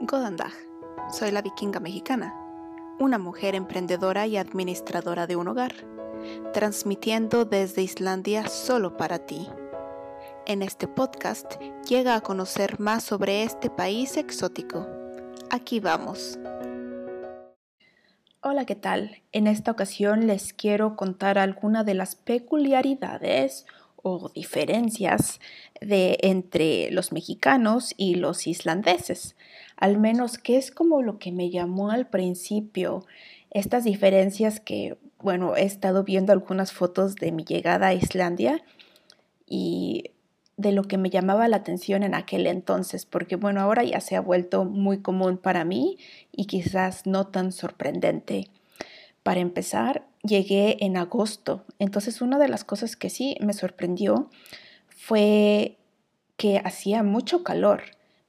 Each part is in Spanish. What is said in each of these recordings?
Godandag. Soy la vikinga mexicana, una mujer emprendedora y administradora de un hogar, transmitiendo desde Islandia solo para ti. En este podcast llega a conocer más sobre este país exótico. Aquí vamos. Hola, ¿qué tal? En esta ocasión les quiero contar algunas de las peculiaridades o diferencias de, entre los mexicanos y los islandeses, al menos que es como lo que me llamó al principio, estas diferencias que, bueno, he estado viendo algunas fotos de mi llegada a Islandia y de lo que me llamaba la atención en aquel entonces, porque bueno, ahora ya se ha vuelto muy común para mí y quizás no tan sorprendente. Para empezar, llegué en agosto. Entonces, una de las cosas que sí me sorprendió fue que hacía mucho calor.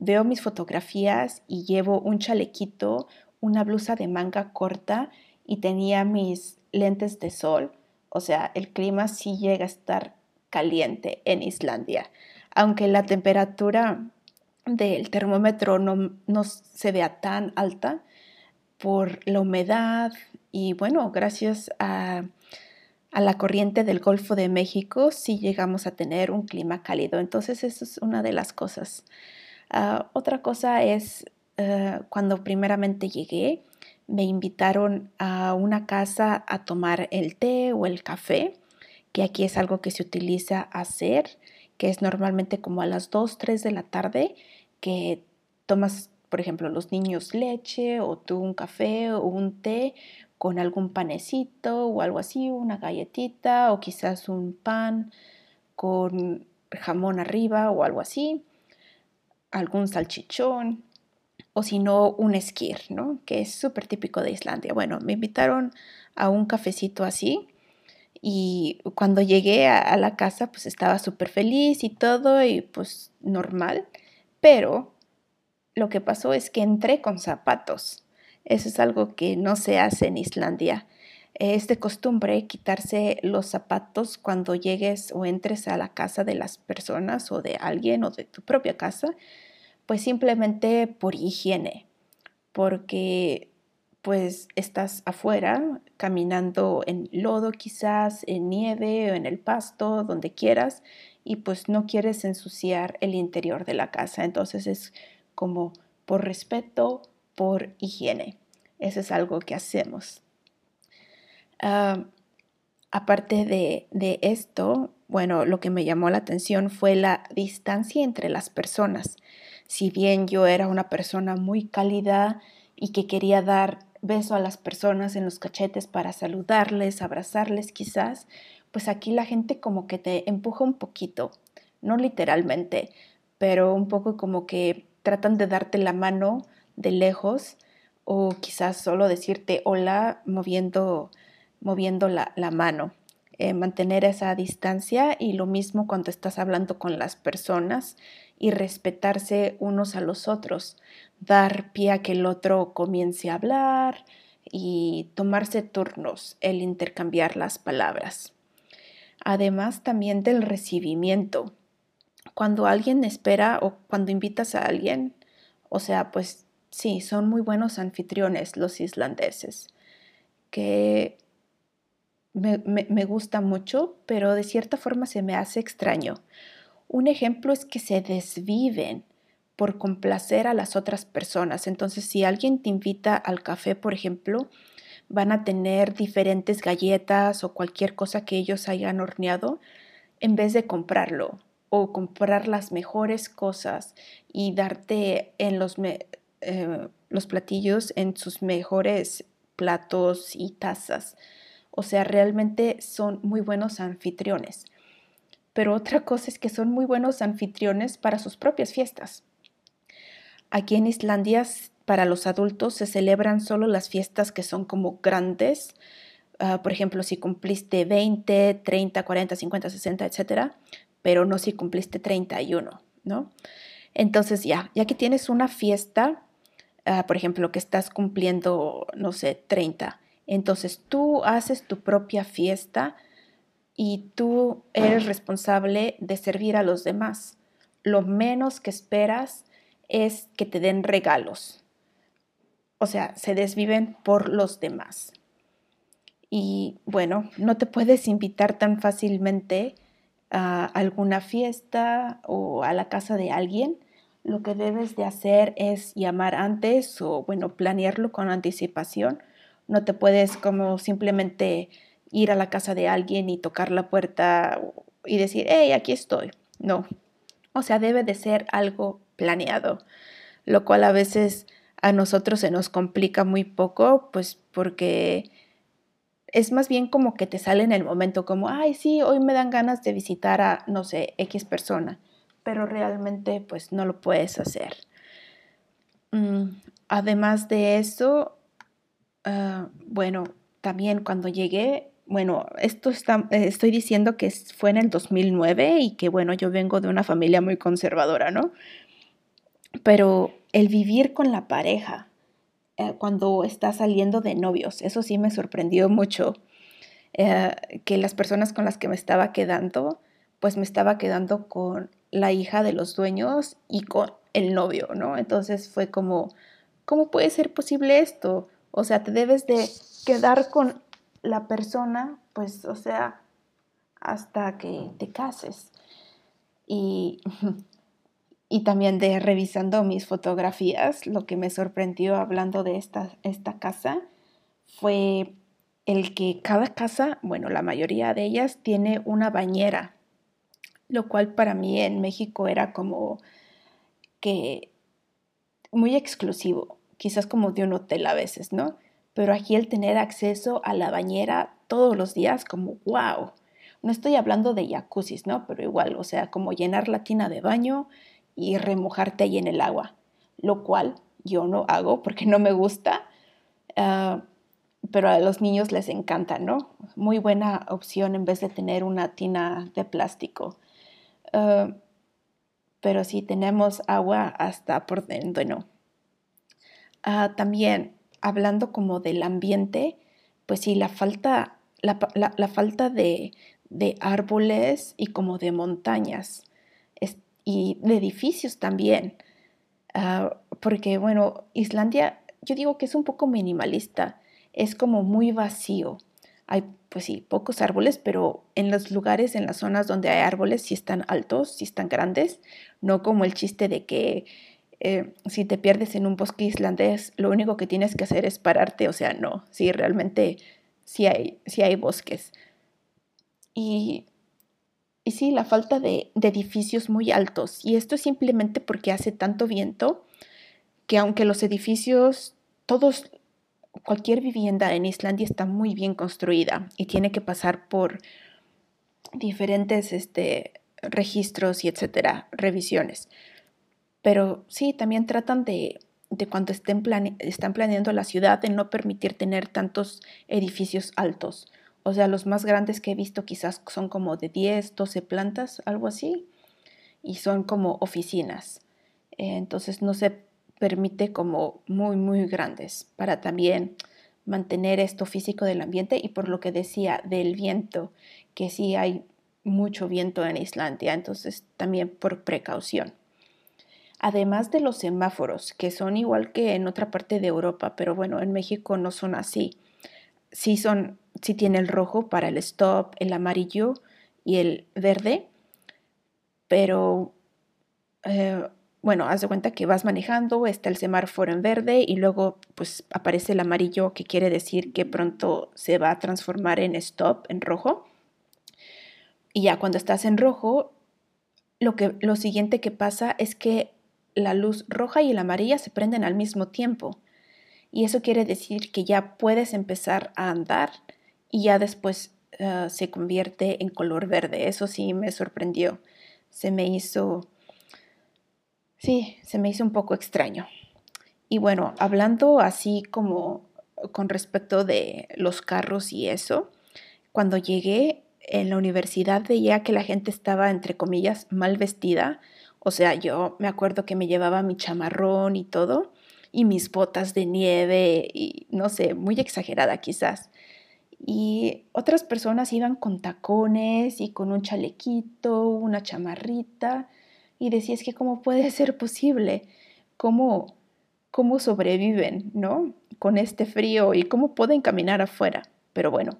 Veo mis fotografías y llevo un chalequito, una blusa de manga corta y tenía mis lentes de sol. O sea, el clima sí llega a estar caliente en Islandia. Aunque la temperatura del termómetro no, se vea tan alta por la humedad y bueno, gracias a, la corriente del Golfo de México sí llegamos a tener un clima cálido. Entonces eso es una de las cosas. Ah, otra cosa es ah, cuando primeramente llegué, me invitaron a una casa a tomar el té o el café, que aquí es algo que se utiliza hacer, que es normalmente como a las 2, 3 de la tarde, que tomas, por ejemplo, los niños leche o tú un café o un té con algún panecito o algo así, una galletita o quizás un pan con jamón arriba o algo así, algún salchichón o si no un esquir, ¿no? Que es súper típico de Islandia. Bueno, me invitaron a un cafecito así y cuando llegué a, a la casa pues estaba súper feliz y todo y pues normal, pero lo que pasó es que entré con zapatos eso es algo que no se hace en Islandia. Es de costumbre quitarse los zapatos cuando llegues o entres a la casa de las personas o de alguien o de tu propia casa, pues simplemente por higiene, porque pues estás afuera caminando en lodo quizás, en nieve o en el pasto, donde quieras, y pues no quieres ensuciar el interior de la casa. Entonces es como por respeto, por higiene. Eso es algo que hacemos. Ah, aparte de, de esto, bueno, lo que me llamó la atención fue la distancia entre las personas. Si bien yo era una persona muy cálida y que quería dar beso a las personas en los cachetes para saludarles, abrazarles quizás, pues aquí la gente como que te empuja un poquito, no literalmente, pero un poco como que tratan de darte la mano de lejos o quizás solo decirte hola moviendo, moviendo la, mano. Eh, mantener esa distancia y lo mismo cuando estás hablando con las personas y respetarse unos a los otros, dar pie a que el otro comience a hablar y tomarse turnos, el intercambiar las palabras. Además también del recibimiento. Cuando alguien espera o cuando invitas a alguien, o sea, pues sí, son muy buenos anfitriones los islandeses, que me, gusta mucho, pero de cierta forma se me hace extraño. Un ejemplo es que se desviven por complacer a las otras personas. Entonces, si alguien te invita al café, por ejemplo, van a tener diferentes galletas o cualquier cosa que ellos hayan horneado en vez de comprarlo o comprar las mejores cosas y darte en los, eh, los platillos en sus mejores platos y tazas. O sea, realmente son muy buenos anfitriones. Pero otra cosa es que son muy buenos anfitriones para sus propias fiestas. Aquí en Islandia, para los adultos, se celebran solo las fiestas que son como grandes. Ah, por ejemplo, si cumpliste 20, 30, 40, 50, 60, etcétera, pero no si cumpliste 31, ¿no? Entonces ya, ya que tienes una fiesta, Ah, por ejemplo, que estás cumpliendo, no sé, 30. Entonces tú haces tu propia fiesta y tú eres responsable de servir a los demás. Lo menos que esperas es que te den regalos. O sea, se desviven por los demás. Y bueno, no te puedes invitar tan fácilmente a alguna fiesta o a la casa de alguien. Lo que debes de hacer es llamar antes o bueno, planearlo con anticipación. No te puedes como simplemente ir a la casa de alguien y tocar la puerta y decir, hey, aquí estoy. No. O sea, debe de ser algo planeado, lo cual a veces a nosotros se nos complica muy poco, pues porque es más bien como que te sale en el momento, como, ay, sí, hoy me dan ganas de visitar a, no sé, X persona, pero realmente pues no lo puedes hacer. Mm, además de eso, ah, bueno, también cuando llegué, bueno, esto está, eh, estoy diciendo que fue en el 2009 y que bueno, yo vengo de una familia muy conservadora, ¿no? Pero el vivir con la pareja eh, cuando está saliendo de novios, eso sí me sorprendió mucho, eh, que las personas con las que me estaba quedando, pues me estaba quedando con la hija de los dueños y con el novio, ¿no? Entonces fue como, ¿cómo puede ser posible esto? O sea, te debes de quedar con la persona, pues, o sea, hasta que te cases. Y, y también de revisando mis fotografías, lo que me sorprendió hablando de esta, esta casa fue el que cada casa, bueno, la mayoría de ellas tiene una bañera, lo cual para mí en México era como que muy exclusivo, quizás como de un hotel a veces, ¿no? pero aquí el tener acceso a la bañera todos los días, como wow. No estoy hablando de jacuzzis, ¿no? Pero igual, o sea, como llenar la tina de baño y remojarte ahí en el agua, lo cual yo no hago porque no me gusta, ah, pero a los niños les encanta, ¿no? Muy buena opción en vez de tener una tina de plástico. Ah, pero si tenemos agua hasta por dentro, no. Ah, también hablando como del ambiente, pues sí, la falta, la, falta de, árboles y como de montañas y de edificios también. Ah, porque bueno, Islandia, yo digo que es un poco minimalista, es como muy vacío. Hay, pues sí, pocos árboles, pero en los lugares, en las zonas donde hay árboles, sí están altos, sí están grandes, no como el chiste de que eh, si te pierdes en un bosque islandés, lo único que tienes que hacer es pararte, o sea, no, sí, realmente sí hay, sí hay bosques. Y, y sí, la falta de, de edificios muy altos, y esto es simplemente porque hace tanto viento que aunque los edificios, todos, cualquier vivienda en Islandia está muy bien construida y tiene que pasar por diferentes este, registros y etcétera, revisiones. Pero sí, también tratan de, cuando estén están planeando la ciudad, de no permitir tener tantos edificios altos. O sea, los más grandes que he visto quizás son como de 10, 12 plantas, algo así, y son como oficinas. entonces no se permite como muy, muy grandes para también mantener esto físico del ambiente y por lo que decía del viento, que sí hay mucho viento en Islandia, entonces también por precaución además de los semáforos, que son igual que en otra parte de Europa, pero bueno, en México no son así. Sí son, sí tiene el rojo para el stop, el amarillo y el verde, pero eh, bueno, haz de cuenta que vas manejando, está el semáforo en verde y luego pues aparece el amarillo que quiere decir que pronto se va a transformar en stop, en rojo. Y ya cuando estás en rojo, lo, que, lo siguiente que pasa es que la luz roja y la amarilla se prenden al mismo tiempo. Y eso quiere decir que ya puedes empezar a andar y ya después eh, se convierte en color verde. Eso sí me sorprendió. Se me hizo... Sí, se me hizo un poco extraño. Y bueno, hablando así como con respecto de los carros y eso, cuando llegué en la universidad veía que la gente estaba, entre comillas, mal vestida o sea, yo me acuerdo que me llevaba mi chamarrón y todo, y mis botas de nieve, y no sé, muy exagerada quizás. Y otras personas iban con tacones y con un chalequito, una chamarrita, y decía, que cómo puede ser posible. cómo, cómo sobreviven, ¿no? Con este frío y cómo pueden caminar afuera. Pero bueno,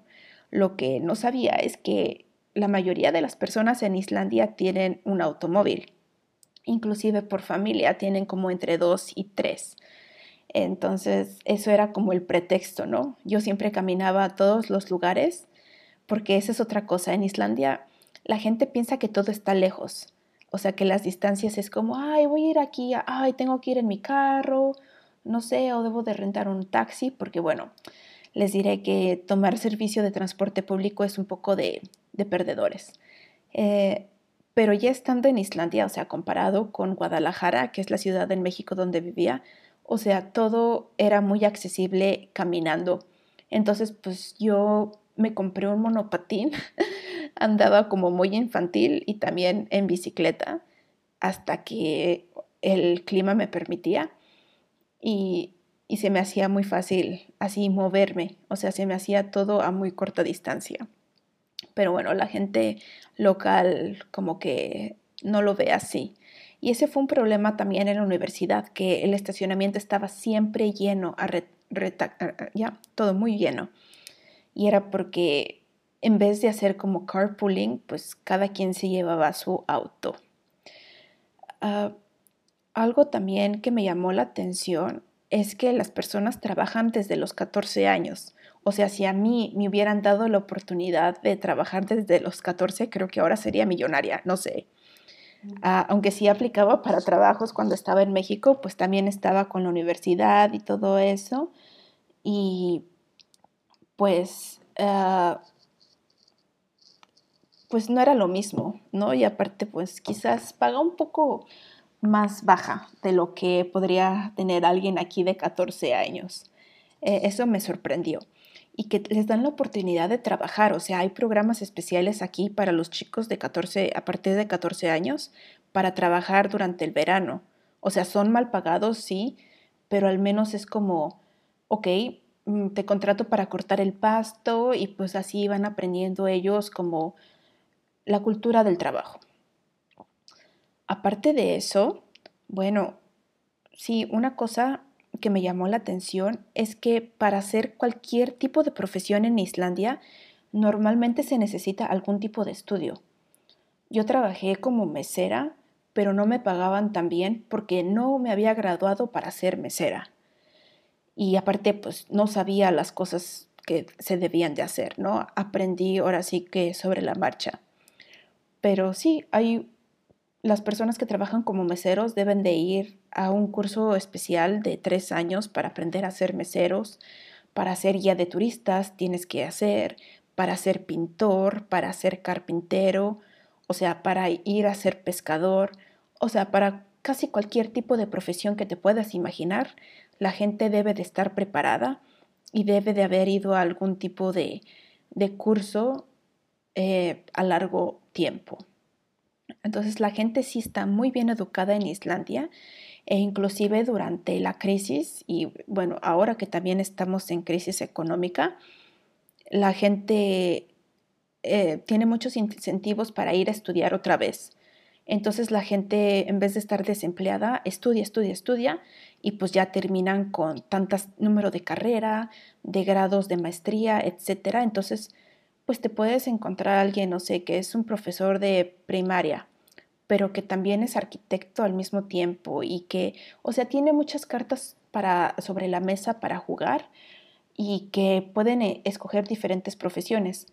lo que no sabía es que la mayoría de las personas en Islandia tienen un automóvil. Inclusive por familia tienen como entre dos y tres. Entonces, eso era como el pretexto, ¿no? Yo siempre caminaba a todos los lugares porque esa es otra cosa. En Islandia la gente piensa que todo está lejos. O sea, que las distancias es como, ay, voy a ir aquí, ay, tengo que ir en mi carro, no sé, o debo de rentar un taxi, porque bueno, les diré que tomar servicio de transporte público es un poco de, perdedores. Eh, pero ya estando en Islandia, o sea, comparado con Guadalajara, que es la ciudad en México donde vivía, o sea, todo era muy accesible caminando. Entonces, pues yo me compré un monopatín, andaba como muy infantil y también en bicicleta hasta que el clima me permitía y, y se me hacía muy fácil así moverme, o sea, se me hacía todo a muy corta distancia. Pero bueno, la gente local como que no lo ve así. Y ese fue un problema también en la universidad, que el estacionamiento estaba siempre lleno, ya, todo muy lleno y era porque en vez de hacer como carpooling, pues cada quien se llevaba su auto. Ah, algo también que me llamó la atención es que las personas trabajan desde los 14 años. O sea, si a mí me hubieran dado la oportunidad de trabajar desde los 14, creo que ahora sería millonaria, no sé. Ah, aunque sí aplicaba para trabajos cuando estaba en México, pues también estaba con la universidad y todo eso. Y pues, ah, pues no era lo mismo, ¿no? Y aparte, pues quizás paga un poco más baja de lo que podría tener alguien aquí de 14 años. Eh, eso me sorprendió. Y que les dan la oportunidad de trabajar, o sea, hay programas especiales aquí para los chicos de 14, a partir de 14 años, para trabajar durante el verano. O sea, son mal pagados, sí, pero al menos es como, ok, Mm, te contrato para cortar el pasto y pues así van aprendiendo ellos como la cultura del trabajo. Aparte de eso, bueno, sí, una cosa que me llamó la atención es que para hacer cualquier tipo de profesión en Islandia, normalmente se necesita algún tipo de estudio. Yo trabajé como mesera, pero no me pagaban tan bien porque no me había graduado para ser mesera y aparte pues no sabía las cosas que se debían de hacer, ¿no? Aprendí ahora sí que sobre la marcha. Pero sí, hay las personas que trabajan como meseros deben de ir a un curso especial de tres años para aprender a ser meseros, para ser guía de turistas tienes que hacer, para ser pintor, para ser carpintero, o sea, para ir a ser pescador, o sea, para casi cualquier tipo de profesión que te puedas imaginar, la gente debe de estar preparada y debe de haber ido a algún tipo de, curso eh, a largo tiempo. Entonces la gente sí está muy bien educada en Islandia e inclusive durante la crisis y bueno, ahora que también estamos en crisis económica, la gente eh, tiene muchos incentivos para ir a estudiar otra vez. Entonces la gente, en vez de estar desempleada, estudia, estudia, estudia y pues ya terminan con tantos número de carrera, de grados de maestría, etcétera. Entonces, pues te puedes encontrar a alguien, no sé, que es un profesor de primaria, pero que también es arquitecto al mismo tiempo y que, o sea, tiene muchas cartas para, sobre la mesa para jugar y que pueden eh, escoger diferentes profesiones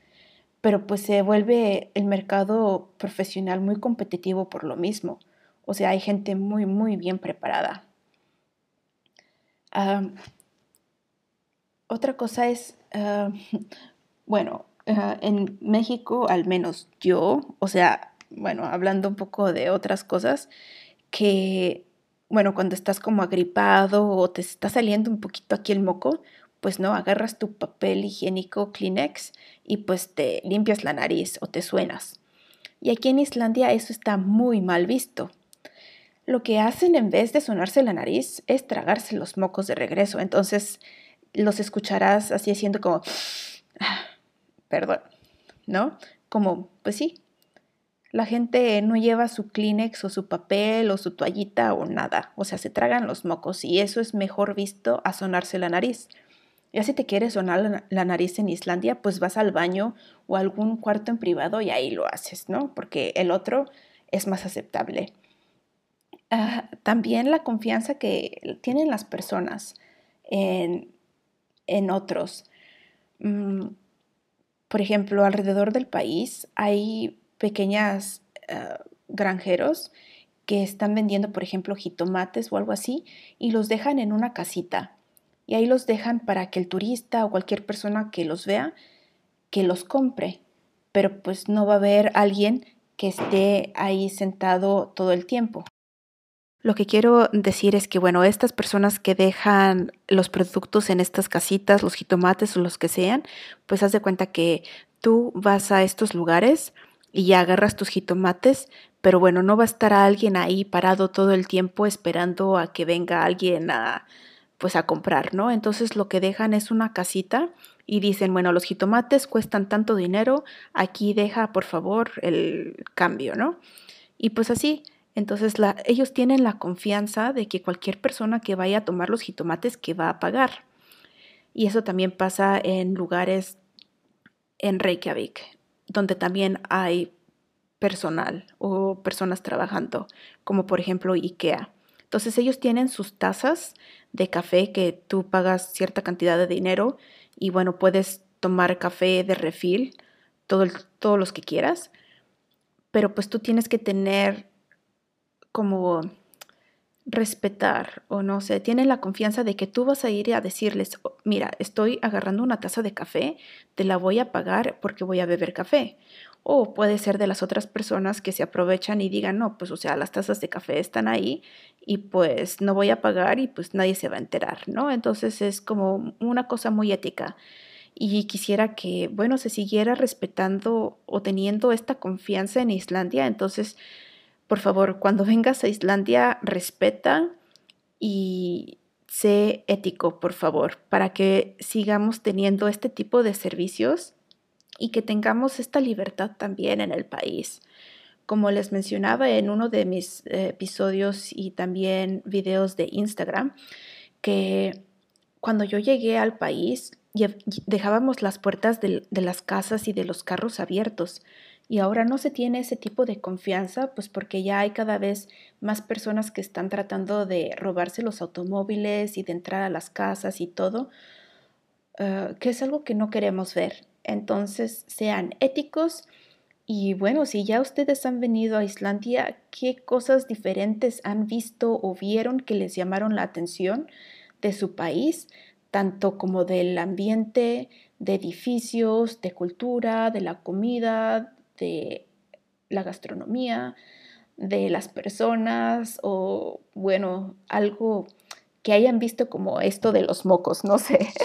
pero pues se vuelve el mercado profesional muy competitivo por lo mismo. O sea, hay gente muy, muy bien preparada. otra cosa es, bueno, en México, al menos yo, o sea, bueno, hablando un poco de otras cosas, que, bueno, cuando estás como agripado o te está saliendo un poquito aquí el moco, pues no, agarras tu papel higiénico Kleenex y pues te limpias la nariz o te suenas. Y aquí en Islandia eso está muy mal visto. Lo que hacen en vez de sonarse la nariz es tragarse los mocos de regreso. Entonces los escucharás así haciendo como, perdón, ¿no? Como, pues sí, La gente no lleva su Kleenex o su papel o su toallita o nada, o sea, se tragan los mocos y eso es mejor visto a sonarse la nariz. Ya si te quieres sonar la nariz en Islandia, pues vas al baño o a algún cuarto en privado y ahí lo haces, ¿no? Porque el otro es más aceptable. Ah, también la confianza que tienen las personas en, otros. Mm, por ejemplo, alrededor del país hay pequeñas ah, granjeros que están vendiendo, por ejemplo, jitomates o algo así, y los dejan en una casita. Y ahí los dejan para que el turista o cualquier persona que los vea, que los compre. Pero pues no va a haber alguien que esté ahí sentado todo el tiempo. Lo que quiero decir es que, bueno, estas personas que dejan los productos en estas casitas, los jitomates o los que sean, pues haz de cuenta que tú vas a estos lugares y ya agarras tus jitomates, pero bueno, no va a estar alguien ahí parado todo el tiempo esperando a que venga alguien a pues a comprar, ¿no? Entonces lo que dejan es una casita y dicen, bueno, los jitomates cuestan tanto dinero, aquí deja por favor el cambio, ¿no? Y pues así, entonces ellos tienen la confianza de que cualquier persona que vaya a tomar los jitomates que va a pagar. Y eso también pasa en lugares en Reykjavik, donde también hay personal o personas trabajando, como por ejemplo IKEA. Entonces ellos tienen sus tazas de café que tú pagas cierta cantidad de dinero y bueno, puedes tomar café de refil, todo todos los que quieras, pero pues tú tienes que tener como respetar o no sé, tienen la confianza de que tú vas a ir a decirles, oh, mira, estoy agarrando una taza de café, te la voy a pagar porque voy a beber café. O puede ser de las otras personas que se aprovechan y digan, no, pues o sea, las tazas de café están ahí y pues no voy a pagar y pues nadie se va a enterar, ¿no? Entonces es como una cosa muy ética. Y quisiera que, bueno, se siguiera respetando o teniendo esta confianza en Islandia. Entonces, por favor, cuando vengas a Islandia, respeta y sé ético, por favor, para que sigamos teniendo este tipo de servicios y que tengamos esta libertad también en el país. Como les mencionaba en uno de mis eh, episodios y también videos de Instagram, que cuando yo llegué al país dejábamos las puertas de, de las casas y de los carros abiertos y ahora no se tiene ese tipo de confianza, pues porque ya hay cada vez más personas que están tratando de robarse los automóviles y de entrar a las casas y todo, eh, que es algo que no queremos ver. Entonces, sean éticos y bueno, si ya ustedes han venido a Islandia, ¿qué cosas diferentes han visto o vieron que les llamaron la atención de su país, tanto como del ambiente, de edificios, de cultura, de la comida, de la gastronomía, de las personas o bueno, algo que hayan visto como esto de los mocos, no sé.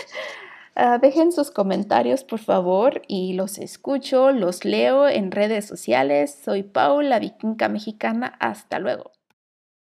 Ah, dejen sus comentarios, por favor, y los escucho, los leo en redes sociales. Soy Paula, vikinga mexicana. Hasta luego.